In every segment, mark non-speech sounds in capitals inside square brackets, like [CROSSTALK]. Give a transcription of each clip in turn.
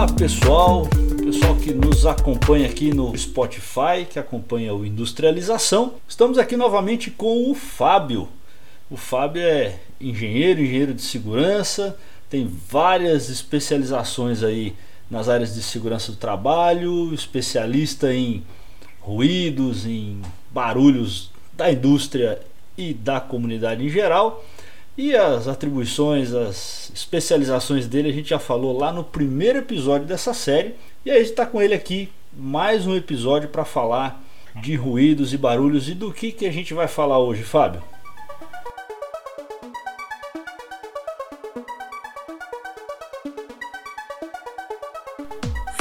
Olá pessoal, pessoal que nos acompanha aqui no Spotify, que acompanha o Industrialização. Estamos aqui novamente com o Fábio. O Fábio é engenheiro, engenheiro de segurança, tem várias especializações aí nas áreas de segurança do trabalho, especialista em ruídos, em barulhos da indústria e da comunidade em geral. E as atribuições, as especializações dele a gente já falou lá no primeiro episódio dessa série. E aí a gente está com ele aqui mais um episódio para falar de ruídos e barulhos e do que, que a gente vai falar hoje, Fábio.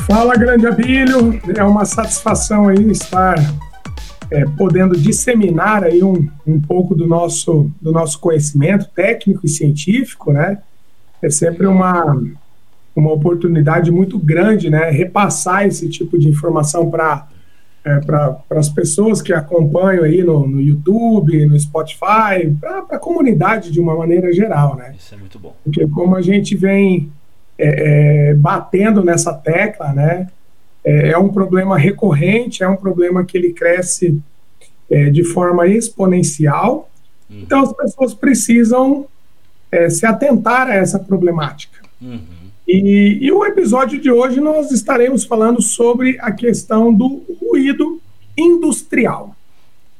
Fala, grande Abílio. É uma satisfação aí estar é, podendo disseminar aí um, um pouco do nosso, do nosso conhecimento técnico e científico, né? É sempre uma, uma oportunidade muito grande, né? Repassar esse tipo de informação para é, para as pessoas que acompanham aí no, no YouTube, no Spotify, para a comunidade de uma maneira geral, né? Isso é muito bom. Porque como a gente vem é, é, batendo nessa tecla, né? É, é, um problema recorrente, é um problema que ele cresce é, de forma exponencial. Uhum. Então as pessoas precisam é, se atentar a essa problemática. Uhum. E, e o episódio de hoje nós estaremos falando sobre a questão do ruído industrial.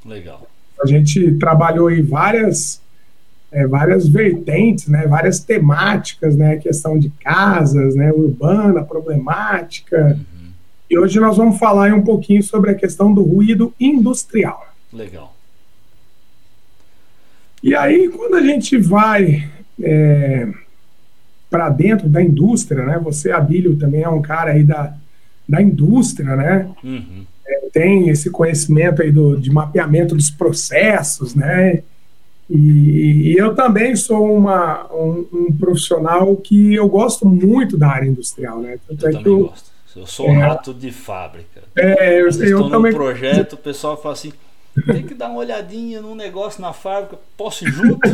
Legal. A gente trabalhou aí várias é, várias vertentes, né, várias temáticas, né, questão de casas, né, urbana, problemática. Uhum. E hoje nós vamos falar um pouquinho sobre a questão do ruído industrial. Legal. E aí, quando a gente vai é, para dentro da indústria, né, você, Abílio, também é um cara aí da, da indústria, né? Uhum. É, tem esse conhecimento aí do, de mapeamento dos processos, né? E, e, eu também sou uma, um, um, profissional que eu gosto muito da área industrial, né? Tanto eu é também eu, gosto. Eu sou é, rato de fábrica. É, eu, eu estou também. projeto, o pessoal fala assim: tem que dar uma olhadinha num negócio na fábrica, posso ir junto? [LAUGHS]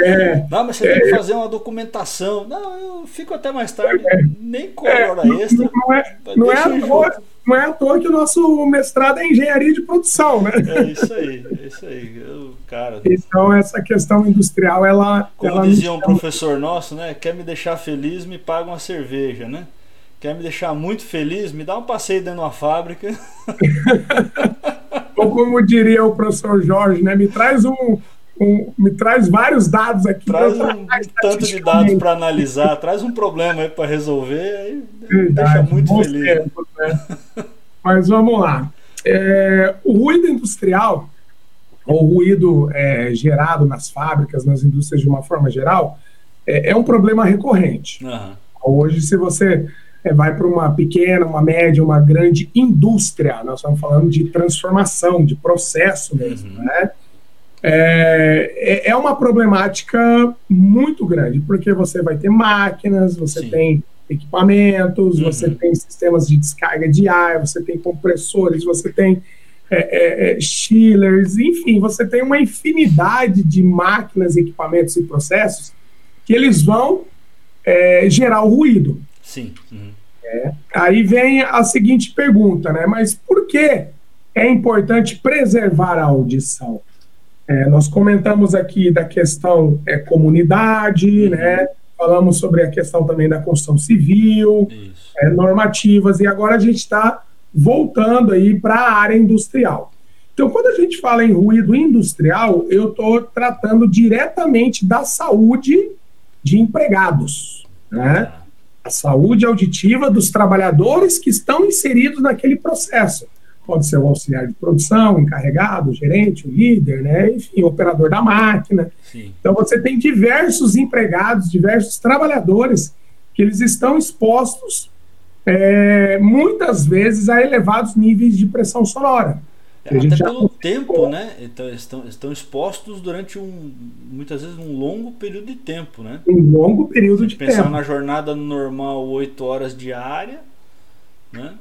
É, não, mas você é, tem que fazer uma documentação. Não, eu fico até mais tarde, é, nem com hora extra. Não é, não é, à toa, não é à toa que o nosso mestrado é engenharia de produção, né? É isso aí, é isso aí. Eu, cara, então, essa questão industrial, ela. Como ela dizia um professor nosso, né? Quer me deixar feliz, me paga uma cerveja, né? Quer me deixar muito feliz, me dá um passeio dentro de uma fábrica. Ou como diria o professor Jorge, né? Me traz um, um, me traz vários dados aqui. Traz um, tanto de dados para analisar, traz um problema aí para resolver, aí Verdade, deixa muito feliz. Tempos, né? Mas vamos lá. É, o ruído industrial, ou ruído é, gerado nas fábricas, nas indústrias de uma forma geral, é, é um problema recorrente. Uhum. Hoje, se você é, vai para uma pequena, uma média, uma grande indústria. Nós estamos falando de transformação, de processo mesmo, uhum. né? É, é, é uma problemática muito grande, porque você vai ter máquinas, você Sim. tem equipamentos, uhum. você tem sistemas de descarga de ar, você tem compressores, você tem é, é, é chillers, enfim, você tem uma infinidade de máquinas, equipamentos e processos que eles vão é, gerar o ruído. Sim. Uhum. É. Aí vem a seguinte pergunta, né? Mas por que é importante preservar a audição? É, nós comentamos aqui da questão é, comunidade, uhum. né? Falamos sobre a questão também da construção civil, é, normativas, e agora a gente está voltando aí para a área industrial. Então, quando a gente fala em ruído industrial, eu estou tratando diretamente da saúde de empregados, né? A saúde auditiva dos trabalhadores que estão inseridos naquele processo. Pode ser o auxiliar de produção, encarregado, o gerente, o líder, né? enfim, o operador da máquina. Sim. Então você tem diversos empregados, diversos trabalhadores que eles estão expostos é, muitas vezes a elevados níveis de pressão sonora. Até pelo tempo, né? Então, estão, estão expostos durante um, muitas vezes, um longo período de tempo, né? Um longo período de pensar tempo. na jornada normal, 8 horas diária, né?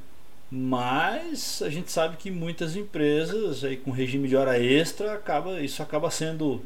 Mas a gente sabe que muitas empresas aí com regime de hora extra acaba isso acaba sendo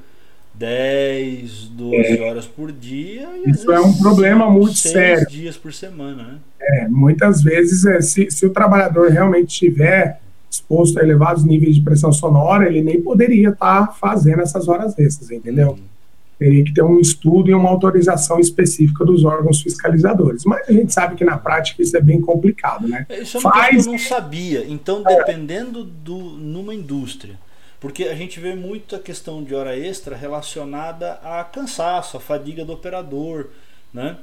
10, 12 é. horas por dia. Isso é um problema muito sério. dias por semana, né? É, muitas vezes, é, se, se o trabalhador realmente estiver exposto a elevados níveis de pressão sonora, ele nem poderia estar tá fazendo essas horas extras, entendeu? Hum. Teria que ter um estudo e uma autorização específica dos órgãos fiscalizadores. Mas a gente sabe que na prática isso é bem complicado, né? É, isso é uma Faz... que eu não sabia. Então, dependendo do numa indústria, porque a gente vê muito a questão de hora extra relacionada a cansaço, a fadiga do operador, né?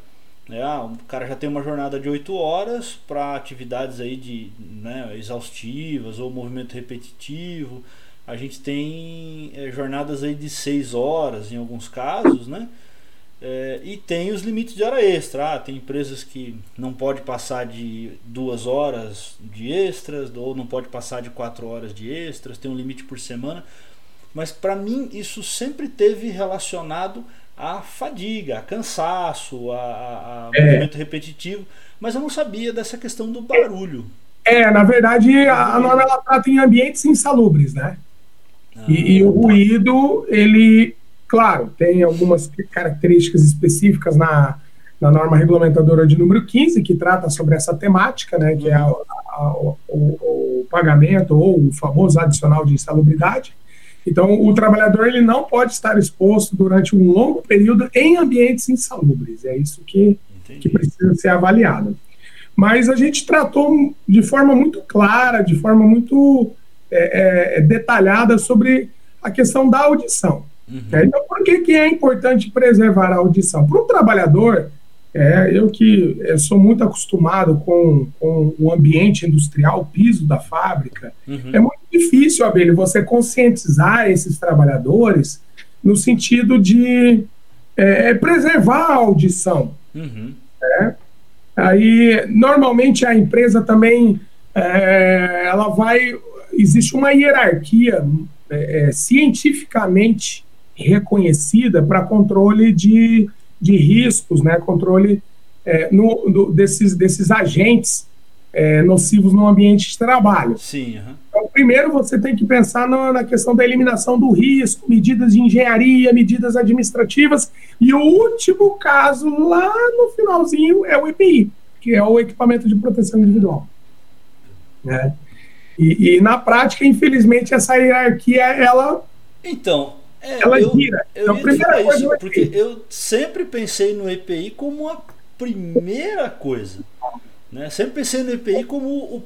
É, ah, o cara já tem uma jornada de 8 horas para atividades aí de né, exaustivas ou movimento repetitivo. A gente tem é, jornadas aí de 6 horas em alguns casos, né? É, e tem os limites de hora extra. Ah, tem empresas que não pode passar de duas horas de extras, ou não pode passar de quatro horas de extras, tem um limite por semana. Mas para mim isso sempre teve relacionado à fadiga, a cansaço, a, a, a é. movimento repetitivo. Mas eu não sabia dessa questão do barulho. É, na verdade, a norma ela trata em ambientes insalubres, né? Ah, e, e, o ruído, ele Claro, tem algumas características específicas na, na norma regulamentadora de número 15, que trata sobre essa temática, né, que é a, a, o, o, pagamento ou o famoso adicional de insalubridade. Então, o trabalhador ele não pode estar exposto durante um longo período em ambientes insalubres. É isso que, que precisa ser avaliado. Mas a gente tratou de forma muito clara, de forma muito é, é, detalhada sobre a questão da audição. Uhum. É, então, por que, que é importante preservar a audição? Para o trabalhador, é, eu que eu é, sou muito acostumado com, com o ambiente industrial, o piso da fábrica, uhum. é muito difícil, Abelho, você conscientizar esses trabalhadores no sentido de é, é preservar a audição. Uhum. É. Aí, normalmente, a empresa também, é, ela vai... Existe uma hierarquia cientificamente reconhecida para controle de, de riscos, né, controle é, no, do, desses, desses agentes é, nocivos no ambiente de trabalho. Sim. Uhum. Então, primeiro você tem que pensar na, na, questão da eliminação do risco, medidas de engenharia, medidas administrativas, e o último caso, lá no finalzinho, é o EPI, que é o equipamento de proteção individual. Né? E, e na prática, infelizmente, essa hierarquia, ela... Então, é, ela eu, gira. Eu então, primeira coisa isso, porque eu sempre pensei no EPI como a primeira coisa. Né? Sempre pensei no EPI como o,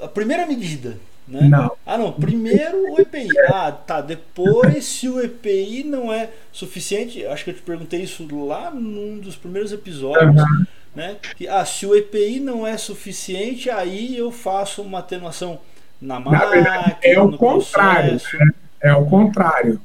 a primeira medida. Né? Não. Ah, não. Primeiro o EPI. Ah, tá. Depois, se o EPI não é suficiente, acho que eu te perguntei isso lá num dos primeiros episódios. Uhum. Né? Que, ah, se o EPI não é suficiente, aí eu faço uma atenuação na máquina. Na verdade, é o contrário. Né? É o contrário.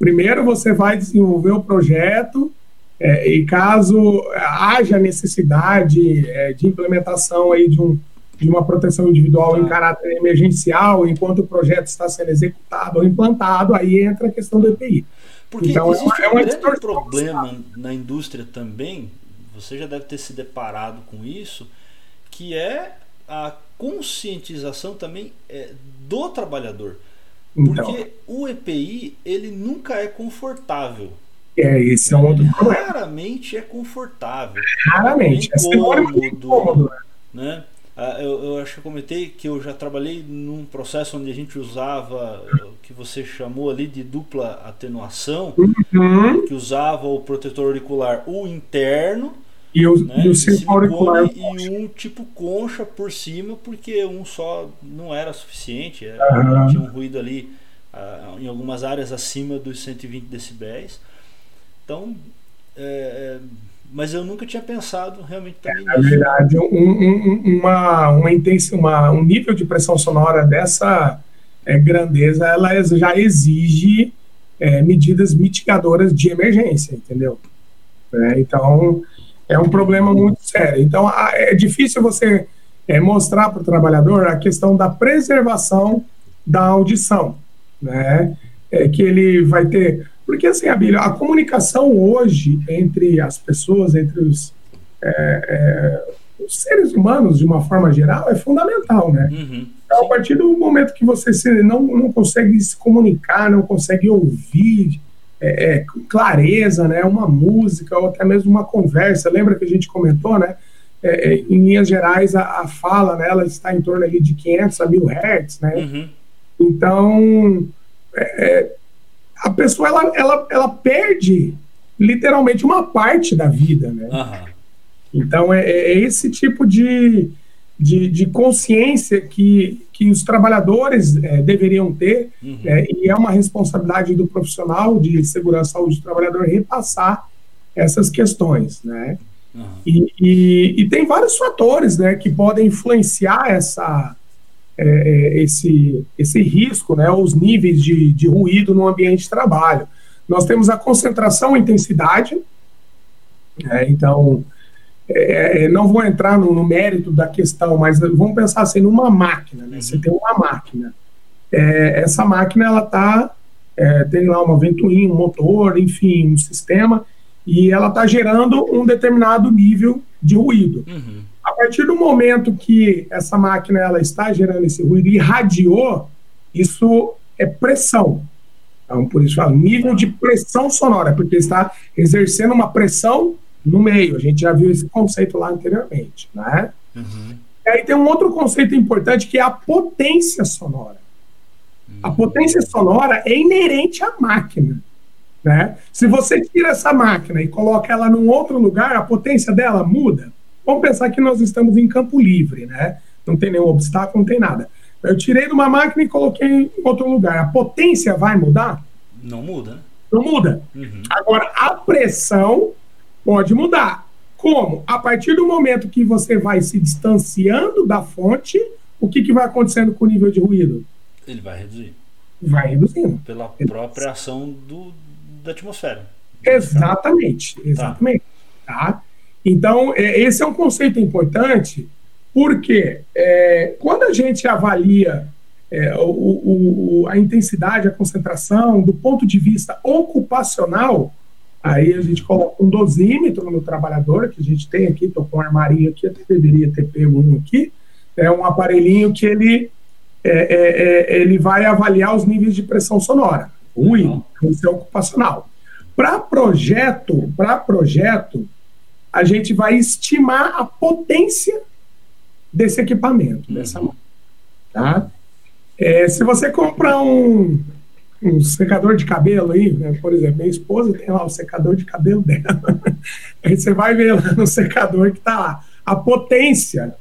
Primeiro você vai desenvolver o projeto é, e caso haja necessidade é, de implementação aí de, um, de uma proteção individual em caráter emergencial, enquanto o projeto está sendo executado ou implantado, aí entra a questão do EPI. Porque então, existe é uma, um é grande problema na indústria também, você já deve ter se deparado com isso, que é a conscientização também é, do trabalhador. Então, Porque o EPI, ele nunca é confortável. É, esse é um outro problema. Raramente é confortável. Raramente. É incômodo, incômodo. Né? Ah, eu, eu, acho que eu comentei que eu já trabalhei num processo onde a gente usava o que você chamou ali de dupla atenuação, uhum. que usava o protetor auricular, o interno, e o, né, e o auricular e um tipo concha por cima, porque um só não era suficiente, era, uhum. tinha um ruído ali uh, em algumas áreas acima dos 120 decibéis. Então, é, é, mas eu nunca tinha pensado realmente também é, Na verdade, um, um, uma, uma, intensa, uma, um nível de pressão sonora dessa é, grandeza, ela já exige é, medidas mitigadoras de emergência, entendeu? É, então, é um problema muito sério. Então, é difícil você é, mostrar para o trabalhador a questão da preservação da audição, né? É, que ele vai ter. Porque, assim, Abílio, a comunicação hoje entre as pessoas, entre os, é, é, os seres humanos, de uma forma geral, é fundamental, né? Uhum. Então, a partir do momento que você se, não, não consegue se comunicar, não consegue ouvir é, é, clareza, né, uma música ou até mesmo uma conversa. Lembra que a gente comentou, né? É, é em linhas gerais, a, a, fala, né, ela está em torno ali de 500 a 1000 hertz, né? Uhum. Então, é, a pessoa, ela, ela, ela perde literalmente uma parte da vida, né? Uhum. Então, é, esse tipo de, de, de, consciência que, que os trabalhadores é, deveriam ter, uhum. é, e é uma responsabilidade do profissional de segurança saúde do trabalhador repassar essas questões, né? Uhum. E, e, e, tem vários fatores, né, que podem influenciar essa, é, esse, esse risco, né, os níveis de, de ruído no ambiente de trabalho. Nós temos a concentração e intensidade, né, então é, é, não vou entrar no, no, mérito da questão, mas vamos pensar assim, numa máquina, né? Você tem uma máquina. É, essa máquina, ela tá, é, tem lá uma ventoinha, um motor, enfim, um sistema, e ela está gerando um determinado nível de ruído. Uhum. A partir do momento que essa máquina ela está gerando esse ruído e irradiou, isso é pressão. Então, por isso fala nível de pressão sonora, porque está exercendo uma pressão no meio. A gente já viu esse conceito lá anteriormente, né? Uhum. E aí tem um outro conceito importante que é a potência sonora. Uhum. A potência sonora é inerente à máquina. Né? Se você tira essa máquina e coloca ela num outro lugar, a potência dela muda. Vamos pensar que nós estamos em campo livre, né? Não tem nenhum obstáculo, não tem nada. Eu tirei de uma máquina e coloquei em outro lugar. A potência vai mudar? Não muda. Não muda. Uhum. Agora, a pressão Pode mudar. Como? A partir do momento que você vai se distanciando da fonte, o que, que vai acontecendo com o nível de ruído? Ele vai reduzir. Vai reduzindo. Pela própria ação do, da atmosfera. Exatamente, tá. exatamente. Tá. tá? Então, é, esse é um conceito importante, porque é, quando a gente avalia é, o, o, a intensidade, a concentração, do ponto de vista ocupacional, Aí a gente coloca um dosímetro no trabalhador, que a gente tem aqui, estou com um armarinho aqui, até deveria ter pego um aqui. É um aparelhinho que ele, é, é, é ele vai avaliar os níveis de pressão sonora, ruído, isso é ocupacional. Para projeto, para projeto, a gente vai estimar a potência desse equipamento, uhum. dessa máquina. Tá? É, se você comprar um, um secador de cabelo aí, né? por exemplo, minha esposa tem lá o secador de cabelo dela. [LAUGHS] aí você vai ver lá no secador que está lá. A potência,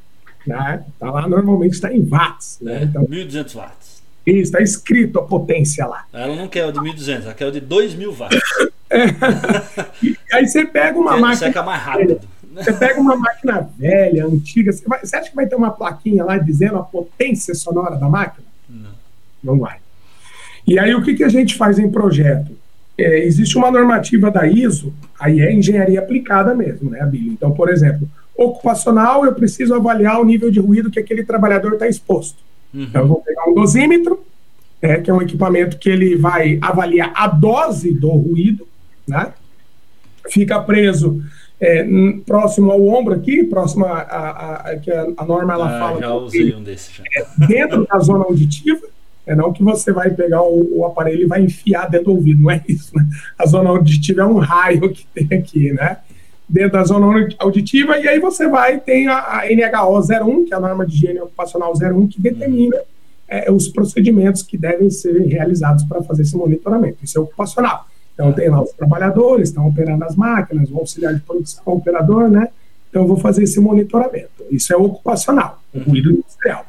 né? Tá lá, normalmente está em watts. Né? Então, 1.200 watts. Isso, está escrito a potência lá. Ela não quer o de 1.200, ela quer o de 2.000 watts. [LAUGHS] é. aí você pega uma máquina. Seca mais rápido. Você pega uma máquina velha, antiga, você, vai, você acha que vai ter uma plaquinha lá dizendo a potência sonora da máquina? Não. Não vai. E aí o que, que a gente faz em projeto? É, existe uma normativa da ISO, aí é engenharia aplicada mesmo, né, Bíblia? Então, por exemplo, ocupacional, eu preciso avaliar o nível de ruído que aquele trabalhador está exposto. Uhum. Então, eu vou pegar um dosímetro, é, que é um equipamento que ele vai avaliar a dose do ruído, né? Fica preso é, próximo ao ombro aqui, próximo a, a, a que a, norma ela ah, fala. Já usei um desses. É, dentro da zona auditiva. É não que você vai pegar o, o, aparelho e vai enfiar dentro do ouvido, não é isso, né? A zona auditiva é um raio que tem aqui, né? Dentro da zona auditiva, e aí você vai, tem a, a NHO 01, que é a norma de higiene ocupacional 01, que determina é, os procedimentos que devem ser realizados para fazer esse monitoramento. Isso é ocupacional. Então, tem lá os trabalhadores, estão operando as máquinas, o auxiliar de produção, o operador, né? Então, eu vou fazer esse monitoramento. Isso é ocupacional, ruído industrial.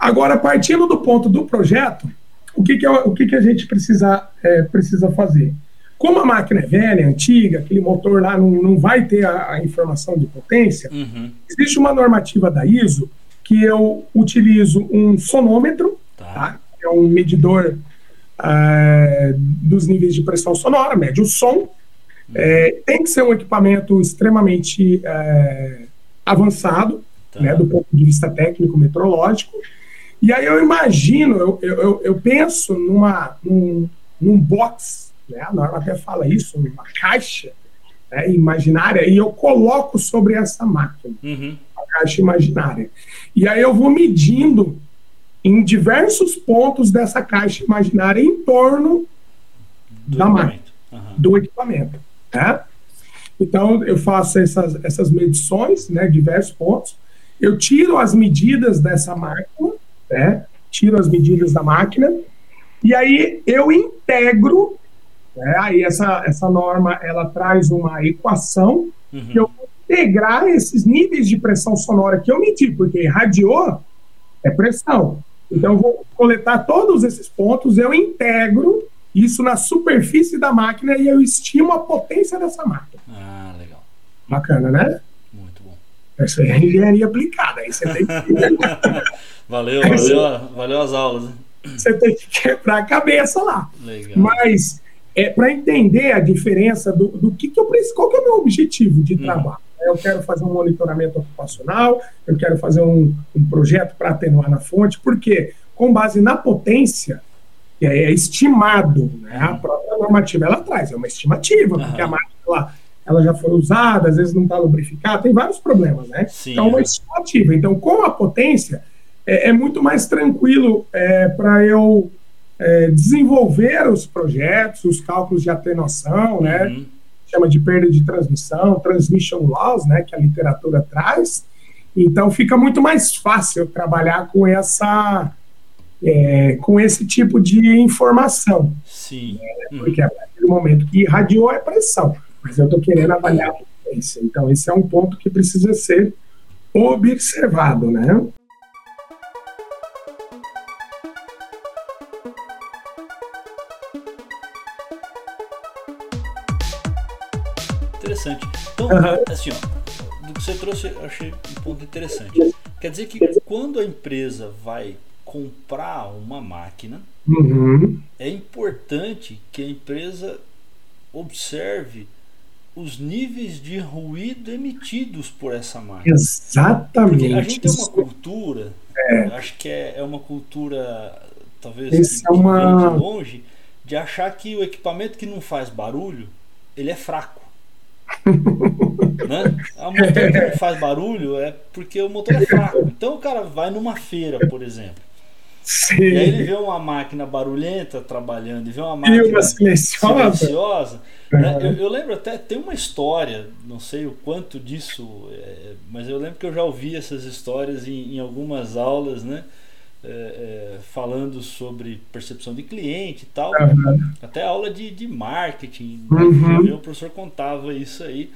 Agora, partindo do ponto do projeto, o que, que, é, o que, que a gente precisa, é, precisa fazer? Como a máquina é velha, antiga, aquele motor lá não, não vai ter a, a informação de potência, uhum. existe uma normativa da ISO que eu utilizo um sonômetro, tá. Tá? é um medidor é, dos níveis de pressão sonora, mede o som. Uhum. É, tem que ser um equipamento extremamente é, avançado, tá. né, do ponto de vista técnico metrológico. E aí eu imagino, eu, eu, eu penso numa, num, num box, né? a norma até fala isso, numa caixa né, imaginária, e eu coloco sobre essa máquina, uhum. a caixa imaginária. E aí eu vou medindo em diversos pontos dessa caixa imaginária em torno Do da máquina. uhum. do equipamento. Né? Então, eu faço essas, essas medições, né, diversos pontos, eu tiro as medidas dessa máquina, né, tiro as medidas da máquina, e aí eu integro, né, aí essa, essa norma, ela traz uma equação uhum. que eu vou integrar esses níveis de pressão sonora que eu medi, porque radiou é pressão. Então, eu vou coletar todos esses pontos, eu integro isso na superfície da máquina e eu estimo a potência dessa máquina. Ah, legal. Bacana, né? Muito bom. Essa é engenharia aplicada. Aí você tem que... [LAUGHS] valeu, valeu, valeu as aulas. Você tem que quebrar a cabeça lá. Legal. Mas é para entender a diferença do, do que, que eu preciso, qual que é o meu objetivo de hum. trabalho. Eu quero fazer um monitoramento ocupacional, eu quero fazer um, um projeto para atenuar na fonte, porque com base na potência, que é estimado, né? a própria normativa ela traz, é uma estimativa, uhum. porque a máquina ela, ela já foi usada, às vezes não está lubrificada, tem vários problemas, né? Sim, então, é uma estimativa. Então, com a potência, é, é muito mais tranquilo é, para eu é, desenvolver os projetos, os cálculos de atenuação, né? uhum. né? Chama de perda de transmissão, transmission loss, né? Que a literatura traz. Então, fica muito mais fácil trabalhar com essa é, com esse tipo de informação. Sim. É, porque a partir do momento que irradiou é pressão, mas eu estou querendo avaliar a potência. Então, esse é um ponto que precisa ser observado, né? Interessante. Então, uhum. assim, ó, do que você trouxe, eu achei um ponto interessante. Quer dizer que quando a empresa vai comprar uma máquina, uhum. é importante que a empresa observe os níveis de ruído emitidos por essa máquina. Exatamente. Porque a gente tem uma cultura, é. acho que é, é uma cultura, talvez, Esse que, é uma... de longe, de achar que o equipamento que não faz barulho, ele é fraco. Né? A motor que não faz barulho é porque o motor é fraco. Então o cara vai numa feira, por exemplo. Sim. E aí ele vê uma máquina barulhenta trabalhando e vê uma máquina uma silenciosa. silenciosa né? eu, eu, lembro até, tem uma história, não sei o quanto disso, é, mas eu lembro que eu já ouvi essas histórias em, em algumas aulas, né? É, é, falando sobre percepção de cliente e tal, uhum. até aula de, de marketing, né? uhum. o professor contava isso aí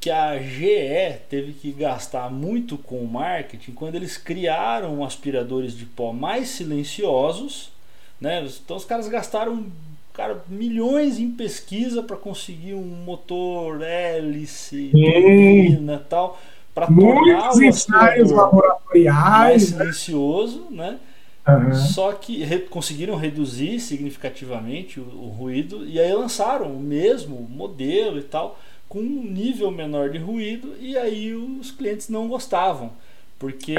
que a GE teve que gastar muito com o marketing quando eles criaram aspiradores de pó mais silenciosos, né? Então os caras gastaram cara, milhões em pesquisa para conseguir um motor hélice, turbina tal, para tornar o aspirador mais né? silencioso, né? Uhum. Só que re conseguiram reduzir significativamente o, o ruído e aí lançaram o mesmo modelo e tal com um nível menor de ruído e aí os clientes não gostavam, porque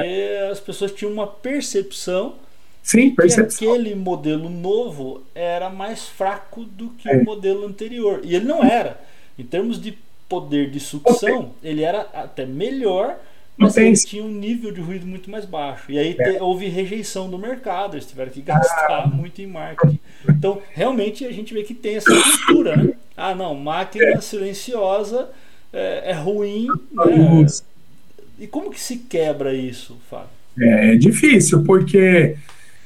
as pessoas tinham uma percepção Sim, que aquele modelo novo era mais fraco do que é. o modelo anterior. E ele não era. Em termos de poder de sucção, ele era até melhor, mas ele tinha um nível de ruído muito mais baixo. E aí é. te, houve rejeição do mercado, eles tiveram que gastar ah. muito em marketing. Então, realmente, a gente vê que tem essa cultura, né? Ah, não, máquina é. silenciosa é, é ruim. Né? E como que se quebra isso, Fábio? É difícil, porque,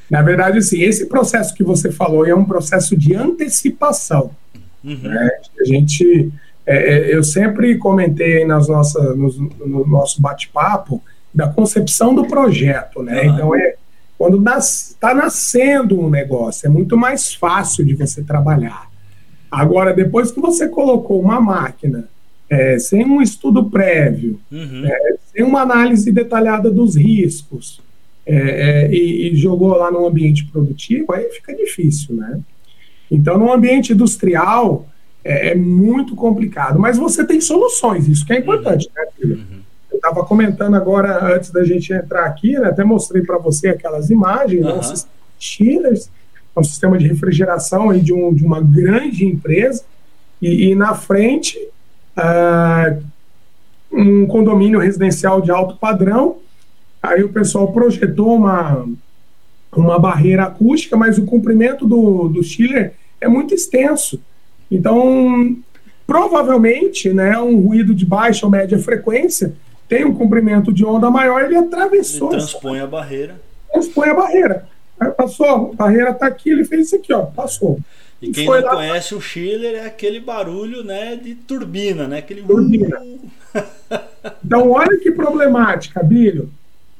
na verdade, assim, esse processo que você falou é um processo de antecipação. Uhum. Né? A gente, é, é eu sempre comentei nas nossas, no, no nosso bate-papo da concepção do projeto, né? Então, é, quando está nascendo um negócio, é muito mais fácil de você trabalhar. Agora, depois que você colocou uma máquina é, sem um estudo prévio, uhum. é, sem uma análise detalhada dos riscos, é, é, e, e, jogou lá no ambiente produtivo, aí fica difícil, né? Então, no ambiente industrial, é, é muito complicado, mas você tem soluções, isso que é importante, né, filho? Uhum. Eu estava comentando agora, antes da gente entrar aqui, né, até mostrei para você aquelas imagens, uhum. né, chillers, é um sistema de refrigeração aí de, um, de uma grande empresa, e, e na frente uh, um condomínio residencial de alto padrão. Aí o pessoal projetou uma, uma barreira acústica, mas o comprimento do, do chiller é muito extenso. Então, provavelmente, né, um ruído de baixa ou média frequência tem um comprimento de onda maior, ele atravessou. Ele transpõe essa... a barreira. Transpõe a barreira. Aí passou, a barreira está aqui, ele fez isso aqui, ó, passou. E quem não lá... conhece o Schiller é aquele barulho né, de turbina, né? Aquele... Turbina. [LAUGHS] então, olha que problemática, Bílio.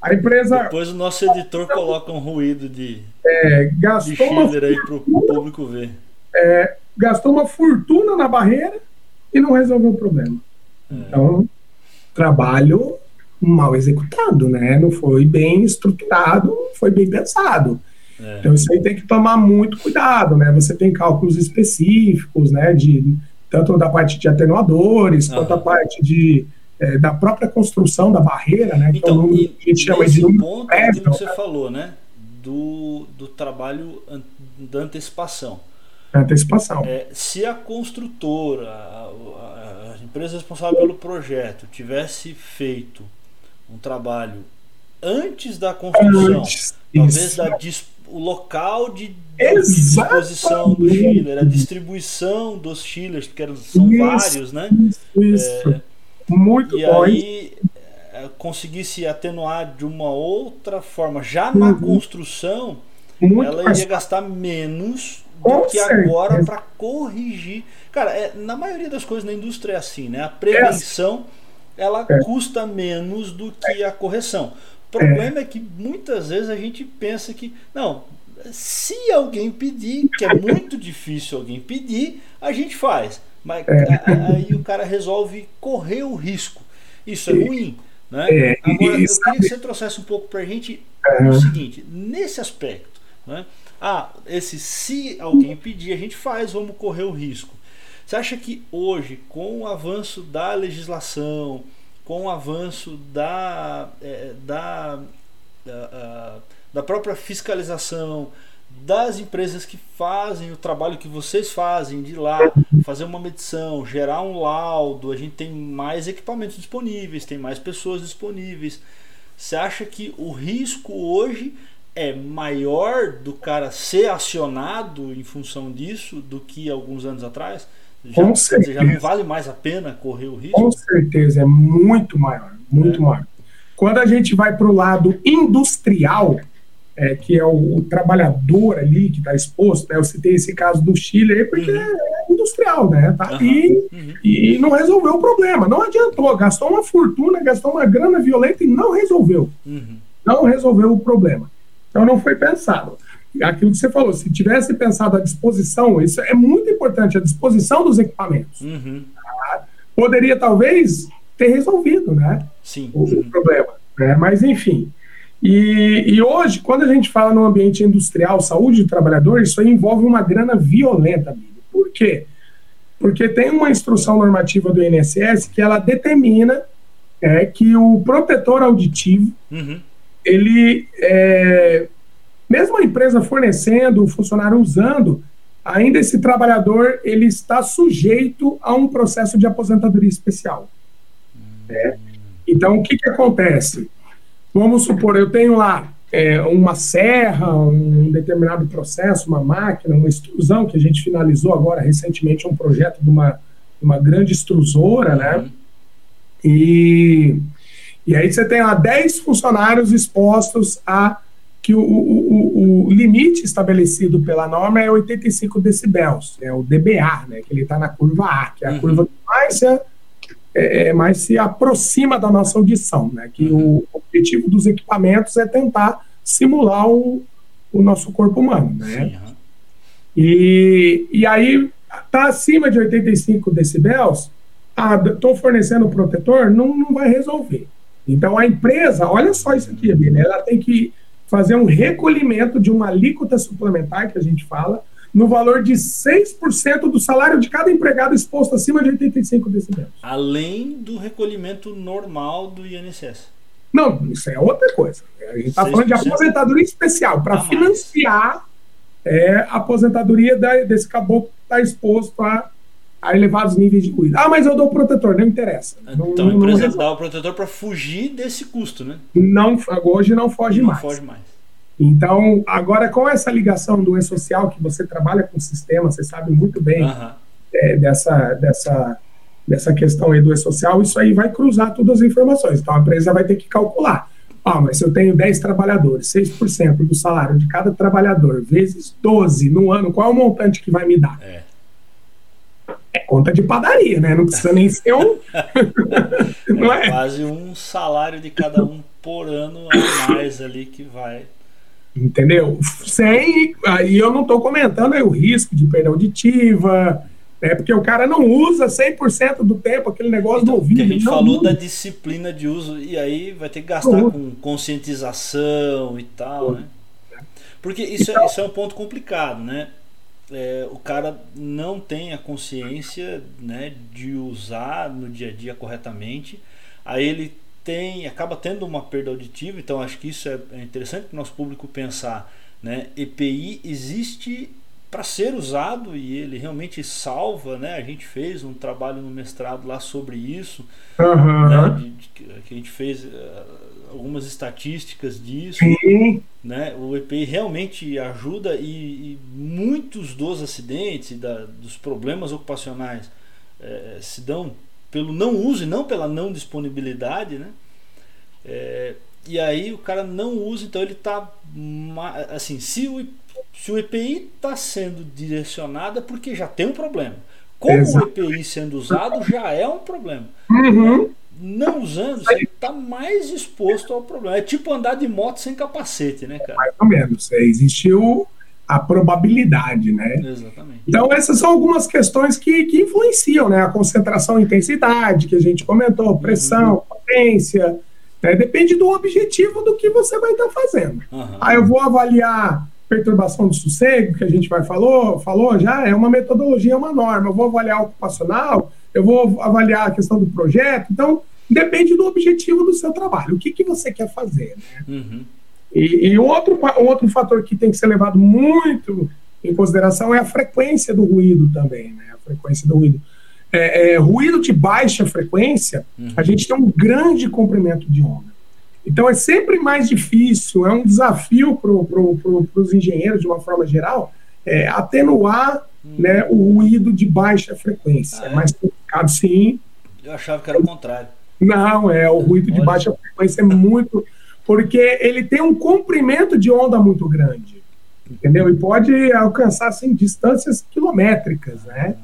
A empresa. Depois o nosso editor coloca um ruído de, é, gastou de Schiller aí para o público ver. É, gastou uma fortuna na barreira e não resolveu o problema. É. Então, trabalho mal executado, né? Não foi bem estruturado, não foi bem pensado. É. Então isso aí tem que tomar muito cuidado, né? Você tem cálculos específicos, né? De tanto da parte de atenuadores quanto a parte de é, da própria construção da barreira, né? Então, que é um então, a gente chama de ponto que você falou, né? Do, do trabalho da antecipação. Antecipação. É, se a construtora, a, a, empresa responsável pelo projeto, tivesse feito um trabalho antes da construção, antes, talvez da o local de, disposição do chiller, a distribuição dos chillers, porque são isso, vários, né? Isso. É, Muito e bom. aí é, conseguisse atenuar de uma outra forma, já na uhum. construção, Muito ela iria mais... gastar menos do que agora para corrigir. Cara, é, na maioria das coisas na indústria é assim, né? A prevenção ela é. custa menos do que a correção. O problema é. é que muitas vezes a gente pensa que, não, se alguém pedir, que é muito difícil alguém pedir, a gente faz. Mas é. aí o cara resolve correr o risco. Isso é ruim. Né? É, Agora, eu queria que você trouxesse um pouco para a gente o seguinte: nesse aspecto, né? Ah, esse se alguém pedir, a gente faz, vamos correr o risco. Você acha que hoje, com o avanço da legislação, com o avanço da, é, da, da, da própria fiscalização, das empresas que fazem o trabalho que vocês fazem, de lá fazer uma medição, gerar um laudo, a gente tem mais equipamentos disponíveis, tem mais pessoas disponíveis. Você acha que o risco hoje é maior do cara ser acionado em função disso do que alguns anos atrás? Já, Com certeza. já não vale mais a pena correr o risco? Com certeza, é muito maior, muito é. maior. Quando a gente vai para o lado industrial, é, que é o, o, trabalhador ali que está exposto, né? Eu citei esse caso do Chile aí porque uhum. é industrial, né? Tá uhum. ali uhum. e não resolveu o problema. Não adiantou, gastou uma fortuna, gastou uma grana violenta e não resolveu. Uhum. Não resolveu o problema. Então não foi pensado aquilo que você falou, se tivesse pensado a disposição, isso é muito importante, a disposição dos equipamentos. Uhum. Tá? Poderia talvez ter resolvido, né? Sim. O, uhum. problema. Né? Mas enfim. E, e, hoje, quando a gente fala no ambiente industrial, saúde do trabalhador, isso aí envolve uma grana violenta, amigo. Por quê? Porque tem uma instrução normativa do INSS que ela determina é, que o protetor auditivo uhum. Ele é, mesmo a empresa fornecendo, o funcionário usando, ainda esse trabalhador ele está sujeito a um processo de aposentadoria especial. Né? Então, o que, que acontece? Vamos supor, eu tenho lá é, uma serra, um determinado processo, uma máquina, uma extrusão, que a gente finalizou agora recentemente um projeto de uma, uma grande extrusora, né? Uhum. E, e aí você tem lá 10 funcionários expostos a que o, o, o, limite estabelecido pela norma é 85 decibéis, é o dBA, né, que ele está na curva A, que é a uhum. curva que mais se, é, é, mais se aproxima da nossa audição, né, que uhum. o objetivo dos equipamentos é tentar simular o, o nosso corpo humano. Né? Uhum. E, e aí, está acima de 85 decibéis, estou ah, fornecendo o protetor, não, não vai resolver. Então, a empresa, olha só isso aqui, ela tem que fazer um recolhimento de uma alíquota suplementar, que a gente fala, no valor de 6% do salário de cada empregado exposto acima de 85 decibéis. Além do recolhimento normal do INSS. Não, isso é outra coisa. A gente está falando de aposentadoria especial para financiar é, a aposentadoria da, desse caboclo que está exposto a, a, elevados níveis de ruído. Ah, mas eu dou o protetor, não interessa. Então não, a empresa não dá o protetor para fugir desse custo, né? Não, hoje não foge não mais. Foge mais. Então, agora com essa ligação do e-social que você trabalha com o sistema, você sabe muito bem. é, dessa, dessa, dessa questão aí do E-Social, isso aí vai cruzar todas as informações. Então a empresa vai ter que calcular. Ah, mas se eu tenho 10 trabalhadores, 6% do salário de cada trabalhador, vezes 12 no ano, qual é o montante que vai me dar? É. É conta de padaria, né? Não precisa nem ser um. [LAUGHS] Não é, é quase um salário de cada um por ano a mais ali que vai. Entendeu? Sem. Aí eu não estou comentando aí o risco de perda auditiva, né? Porque o cara não usa 100% do tempo aquele negócio então, do ouvido. a gente falou usa. da disciplina de uso, e aí vai ter que gastar com conscientização e tal, né? Porque isso, é, então, é, isso é um ponto complicado, né? É, o cara não tem a consciência né, de usar no dia a dia corretamente, aí ele tem acaba tendo uma perda auditiva, então acho que isso é, é interessante para o nosso público pensar. Né? EPI existe para ser usado e ele realmente salva, né? A gente fez um trabalho no mestrado lá sobre isso, uhum. né? de, de, que a gente fez uh, algumas estatísticas disso. Sim. Né? O EPI realmente ajuda e, e muitos dos acidentes, e da, dos problemas ocupacionais é, se dão pelo não uso e não pela não disponibilidade. Né? É, e aí o cara não usa, então ele está assim, se o, se o EPI está sendo direcionado é porque já tem um problema. Como Exato. o EPI sendo usado já é um problema. Uhum não usando, você está mais exposto ao problema. É tipo andar de moto sem capacete, né, cara? Mais ou menos. É, existiu a probabilidade, né? Exatamente. Então, essas são algumas questões que, que influenciam, né? A concentração e intensidade, que a gente comentou, pressão, uhum. potência. Né? Depende do objetivo do que você vai estar tá fazendo. Uhum. Aí eu vou avaliar perturbação do sossego, que a gente vai falou, falou já, é uma metodologia, é uma norma. Eu vou avaliar ocupacional, eu vou avaliar a questão do projeto. Então, depende do objetivo do seu trabalho. O que, que você quer fazer, né? Uhum. E, e outro, outro fator que tem que ser levado muito em consideração é a frequência do ruído também, né? A frequência do ruído. É, é, ruído de baixa frequência, uhum. a gente tem um grande comprimento de onda. Então é sempre mais difícil, é um desafio para pro, pro, os engenheiros, de uma forma geral, é, atenuar uhum. né, o ruído de baixa frequência. Ah, é? é mais complicado, sim. Eu achava que era o contrário. Não, é o ruído de baixa frequência é muito. Porque ele tem um comprimento de onda muito grande. Entendeu? E pode alcançar assim, distâncias quilométricas, né?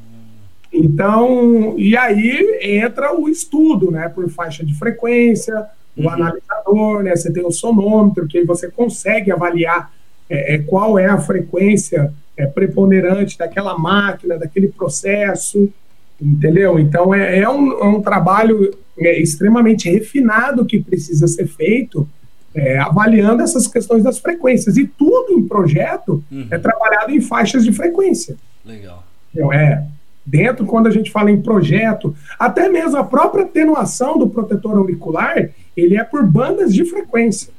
Então, e aí entra o estudo, né? Por faixa de frequência, o uhum. analisador, né? Você tem o sonômetro, que você consegue avaliar é, é, qual é a frequência é, preponderante daquela máquina, daquele processo, entendeu? Então, é, é um, é um trabalho é, extremamente refinado que precisa ser feito, é, avaliando essas questões das frequências. E tudo em projeto uhum. é trabalhado em faixas de frequência. Legal. Então, é, dentro, quando a gente fala em projeto, até mesmo a própria atenuação do protetor auricular, ele é por bandas de frequência.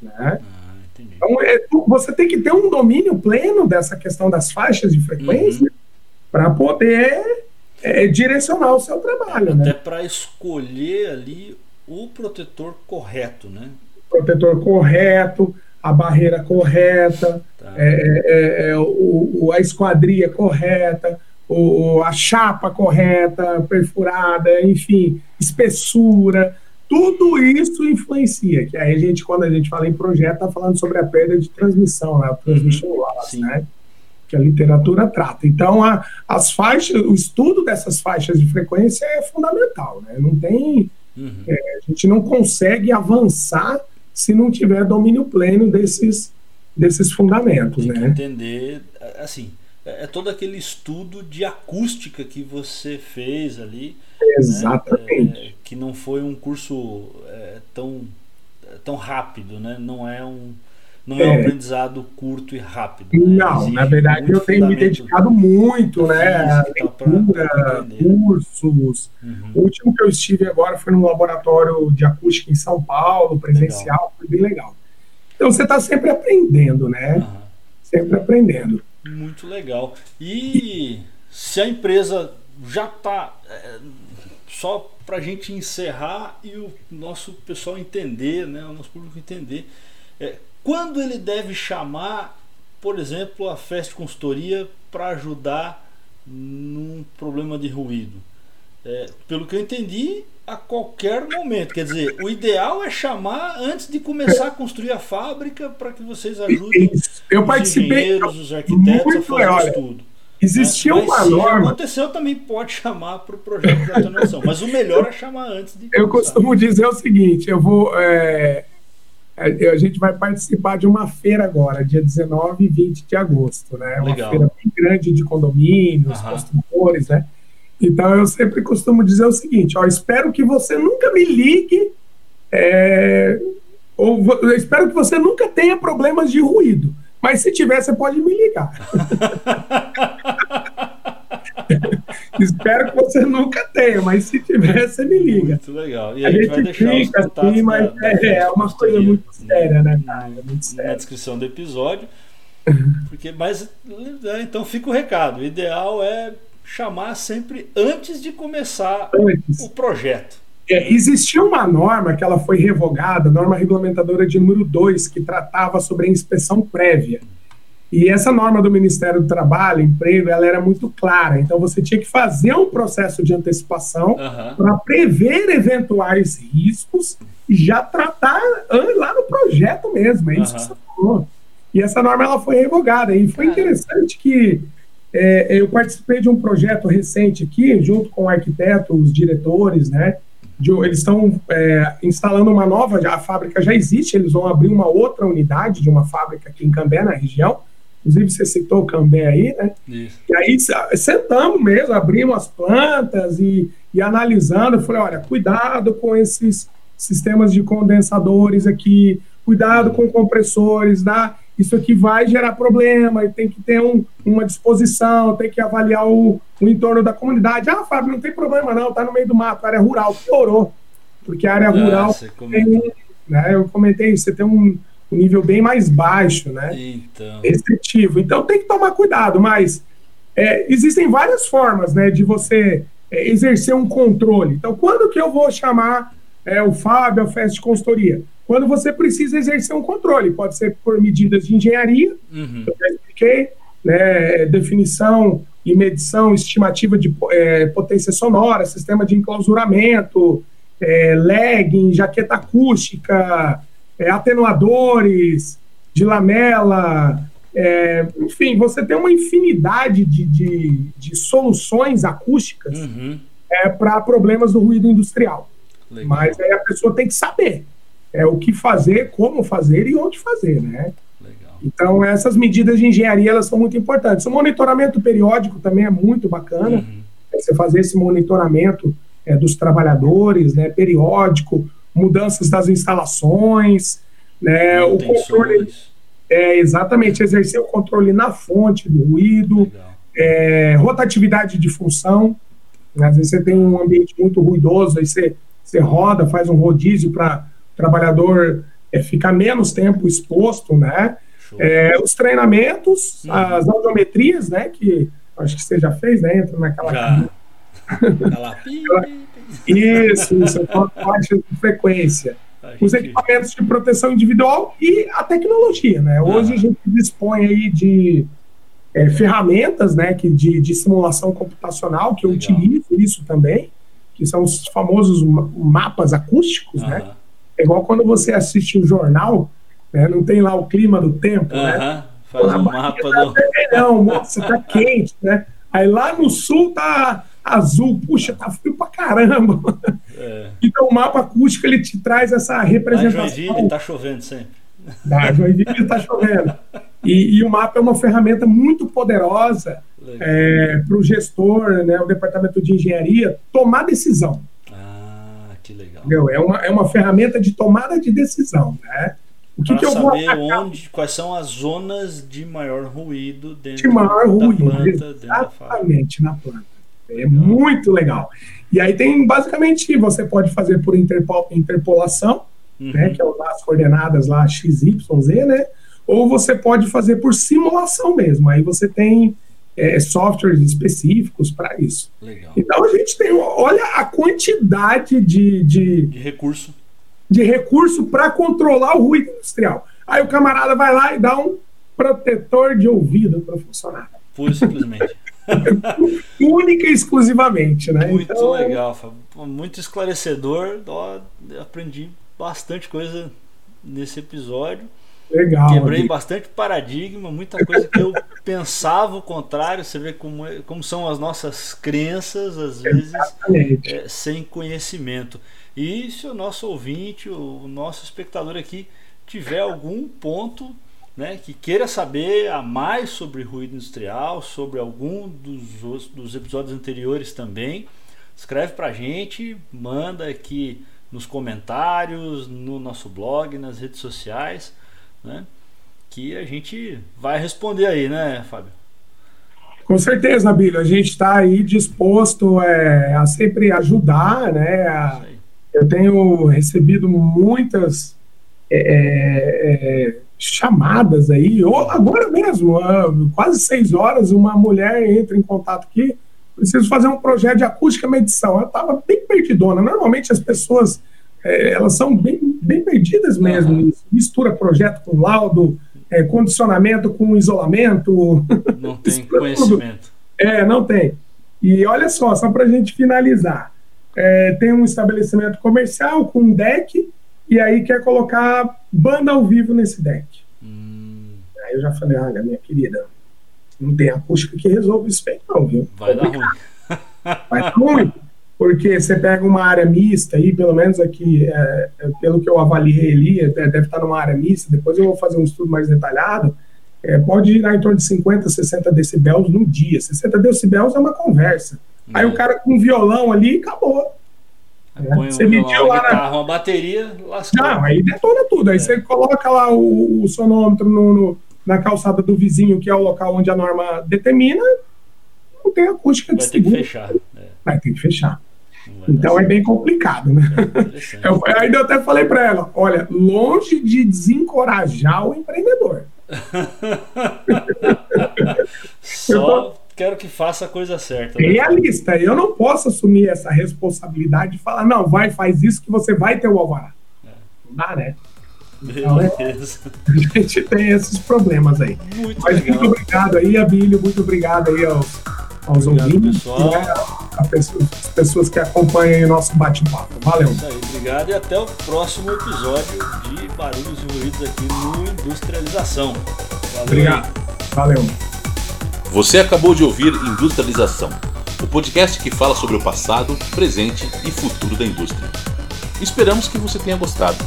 Né? Ah, então, é, você tem que ter um domínio pleno dessa questão das faixas de frequência uhum. para poder é, direcionar o seu trabalho. Até né? para escolher ali o protetor correto, né? Protetor correto, a barreira correta, tá. é, é, é, é o, a esquadria correta, o, a chapa correta, perfurada, enfim, espessura. Tudo isso influencia. Que aí a gente, quando a gente fala em projeto, está falando sobre a perda de transmissão, né? O transmission uhum. loss, né? Que a literatura trata. Então, a, as faixas, o estudo dessas faixas de frequência é fundamental. Né? Não tem, uhum. é, a gente não consegue avançar se não tiver domínio pleno desses, desses fundamentos. Tem né? entender, assim, é, é todo aquele estudo de acústica que você fez ali. Né? Exatamente. Né? É, que não foi um curso é, tão, tão rápido, né? Não é um não é, um é. aprendizado curto e rápido. Né? Não, na verdade eu tenho me dedicado muito, né? A leitura, cursos. Uhum. O último que eu estive agora foi no laboratório de acústica em São Paulo, presencial, legal. foi bem legal. Então você está sempre aprendendo, né? Uhum. Sempre aprendendo. Muito legal. E se a empresa já está. É, só para a gente encerrar e o nosso pessoal entender, né? O nosso público entender. É, quando ele deve chamar, por exemplo, a Fest Consultoria para ajudar num problema de ruído? É, pelo que eu entendi, a qualquer momento. Quer dizer, o ideal é chamar antes de começar a construir a fábrica para que vocês ajudem eu os engenheiros, os arquitetos a fazer olha, estudo. Existia Mas uma se norma. aconteceu, também pode chamar para o projeto de atenuação. Mas o melhor é chamar antes de Eu começar. costumo dizer o seguinte: eu vou. é, a gente vai participar de uma feira agora, dia 19 e 20 de agosto, né? Uma Legal. feira bem grande de condomínios, Aham. construtores, né? Então eu sempre costumo dizer o seguinte: ó, espero que você nunca me ligue, é, ou espero que você nunca tenha problemas de ruído. Mas se tiver, você pode me ligar. [LAUGHS] espero que você nunca tenha, mas se tiver, você me liga. Muito legal. E A a gente gente vai deixar os fica assim, mas da- da- é, é da uma coisa muito séria, né, cara? na- É muito Na sério. descrição do episódio. [LAUGHS] Porque, mas né, então fica o recado. O ideal é chamar sempre antes de começar Antes. o projeto. É, existia uma norma que ela foi revogada, norma regulamentadora de número 2, que tratava sobre a inspeção prévia. E essa norma do Ministério do Trabalho, Emprego, ela era muito clara. Então você tinha que fazer um processo de antecipação Aham. para prever eventuais riscos e já tratar lá no projeto mesmo. É isso que Aham. você falou. E essa norma ela foi revogada. E foi interessante que é, eu participei de um projeto recente aqui, junto com o arquiteto, os diretores, né? de- eles estão é, instalando uma nova, a fábrica já existe, eles vão abrir uma outra unidade de uma fábrica aqui em Cambé, na região. Inclusive, você citou Cambé aí, né? Isso. E aí sentamos mesmo, abrimos as plantas e, e analisando. Eu falei, olha, cuidado com esses sistemas de condensadores aqui, cuidado com compressores, tá? Isso aqui vai gerar problema e tem que ter um- uma disposição, tem que avaliar o, o entorno da comunidade. Ah, Fábio, não tem problema não, tá no meio do mato, área rural, piorou. Porque a área Ah, rural você tem, comentou. né, eu comentei, você tem um, um nível bem mais baixo, né? Então. restritivo. Então tem que tomar cuidado, mas é, existem várias formas né, de você é, exercer um controle. Então, quando que eu vou chamar é, o Fábio, a festa de consultoria? Quando você precisa exercer um controle. Pode ser por medidas de engenharia, Uhum. eu já expliquei, né, definição e medição estimativa de é, potência sonora, sistema de enclausuramento, é, lagging, jaqueta acústica, é, atenuadores de lamela, é, enfim, você tem uma infinidade de, de, de soluções acústicas Uhum. é, para problemas do ruído industrial. Legal. Mas aí a pessoa tem que saber é, o que fazer, como fazer e onde fazer, né? Legal. Então, essas medidas de engenharia elas são muito importantes. O monitoramento periódico também é muito bacana. Uhum. É você fazer esse monitoramento é, dos trabalhadores, né, periódico, mudanças das instalações, né, o controle, é, exatamente, exercer o controle na fonte do ruído, é, rotatividade de função. né, Às vezes você tem um ambiente muito ruidoso, aí você, você roda, faz um rodízio para o trabalhador é, ficar menos tempo exposto, né? É, os treinamentos, Uhum. as audiometrias, né? Que acho que você já fez, né? Entra naquela. Já. Tá [LAUGHS] pi. Isso, isso, com faixas de frequência. A Os equipamentos de proteção individual e a tecnologia, né? Hoje a gente dispõe aí de é, ferramentas, né? Que de, de simulação computacional, que eu Legal. utilizo isso também, que são os famosos ma- mapas acústicos, né? É igual quando você assiste um jornal, né? Não tem lá o clima do tempo, né? Aham. Faz um mapa do. Não, moça, tá quente, né? Aí lá no sul tá azul, puxa, tá frio pra caramba. É. Então o mapa acústico ele te traz essa Lá em representação. Joinville tá chovendo sempre. Da Joinville tá chovendo. E, e o mapa é uma ferramenta muito poderosa Legal. para o gestor, né, o departamento de engenharia, tomar decisão. Ah, que legal. Entendeu? É, uma, é uma ferramenta de tomada de decisão. Né? O que, que eu vou saber onde, quais são as zonas de maior ruído dentro de maior da ruído. planta. Exatamente, na planta. É muito legal. E aí tem, basicamente, você pode fazer por interpo- interpolação, Uhum. né, que é usar as coordenadas lá XYZ, né? Ou você pode fazer por simulação mesmo. Aí você tem é, softwares específicos para isso. Legal. Então a gente tem, olha a quantidade de, de, De recurso. de recurso para controlar o ruído industrial. Aí o camarada vai lá e dá um protetor de ouvido para o funcionário. Pura simplesmente. [LAUGHS] [LAUGHS] Única e exclusivamente, né? Muito então... legal, muito esclarecedor. Ó, aprendi bastante coisa nesse episódio. Legal. Quebrei amigo. bastante paradigma, muita coisa que eu [LAUGHS] pensava o contrário. Você vê como, é, como são as nossas crenças, às vezes, é, sem conhecimento. E se o nosso ouvinte, o nosso espectador aqui, tiver algum ponto né, que queira saber a mais sobre ruído industrial, sobre algum dos, dos episódios anteriores também, escreve para a gente, manda aqui nos comentários, no nosso blog, nas redes sociais né? Que a gente vai responder aí, né, Fábio? Com certeza, Bílio. A gente está aí disposto é, a sempre ajudar, né? A, eu tenho recebido muitas é, é, é chamadas aí, ou agora mesmo, quase seis horas, uma mulher entra em contato aqui, preciso fazer um projeto de acústica medição. Eu estava bem perdidona. Normalmente as pessoas é, elas são bem, bem perdidas mesmo. Uhum. Mistura projeto com laudo, é, condicionamento com isolamento. Não [LAUGHS] tem conhecimento. É, não tem. E olha só, só para a gente finalizar. É, tem um estabelecimento comercial com um deck e aí quer colocar banda ao vivo nesse deck. Hum. Aí eu já falei, olha, minha querida, não tem acústica que resolva isso bem não, viu? Vai dar ruim. [LAUGHS] Vai dar ruim porque você pega uma área mista aí, pelo menos aqui, é, é, pelo que eu avaliei ali, é, deve estar numa área mista, depois eu vou fazer um estudo mais detalhado, é, pode girar em torno de 50, 60 decibéis no dia. 60 decibéis é uma conversa. Aí o cara com um violão ali, acabou. É, põe você mediu lá guitarra, na... uma bateria, lascou. Não, aí detona tudo. Aí é. você coloca lá o, o sonômetro no, no, na calçada do vizinho, que é o local onde a norma determina, não tem acústica Vai ter que fechar. Vai ter que fechar. Então é bem complicado, né? É eu ainda até falei para ela: olha, longe de desencorajar o empreendedor. [LAUGHS] Só quero que faça a coisa certa. Né? Realista, eu não posso assumir essa responsabilidade de falar, não, vai, faz isso que você vai ter o alvará. É. Não dá, né? Então, é, a gente tem esses problemas aí. Muito Mas legal. muito obrigado aí, Abílio, muito obrigado aí aos aos obrigado, ouvintes pessoal. Né, as pessoas que acompanham o nosso bate-papo. Valeu. Isso aí, obrigado e até o próximo episódio de Barulhos e Ruídos aqui no Industrialização. Valeu. Obrigado. Valeu. Você acabou de ouvir Industrialização, o podcast que fala sobre o passado, presente e futuro da indústria. Esperamos que você tenha gostado.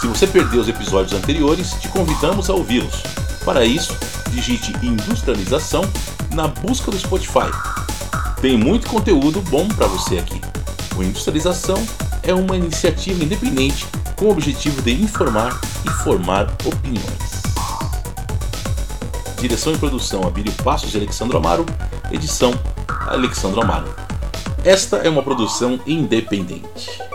Se você perdeu os episódios anteriores, te convidamos a ouvi-los. Para isso, digite Industrialização na busca do Spotify. Tem muito conteúdo bom para você aqui. O Industrialização é uma iniciativa independente com o objetivo de informar e formar opiniões. Direção e produção Abílio Passos e Alexandre Amaro, edição Alexandre Amaro. Esta é uma produção independente.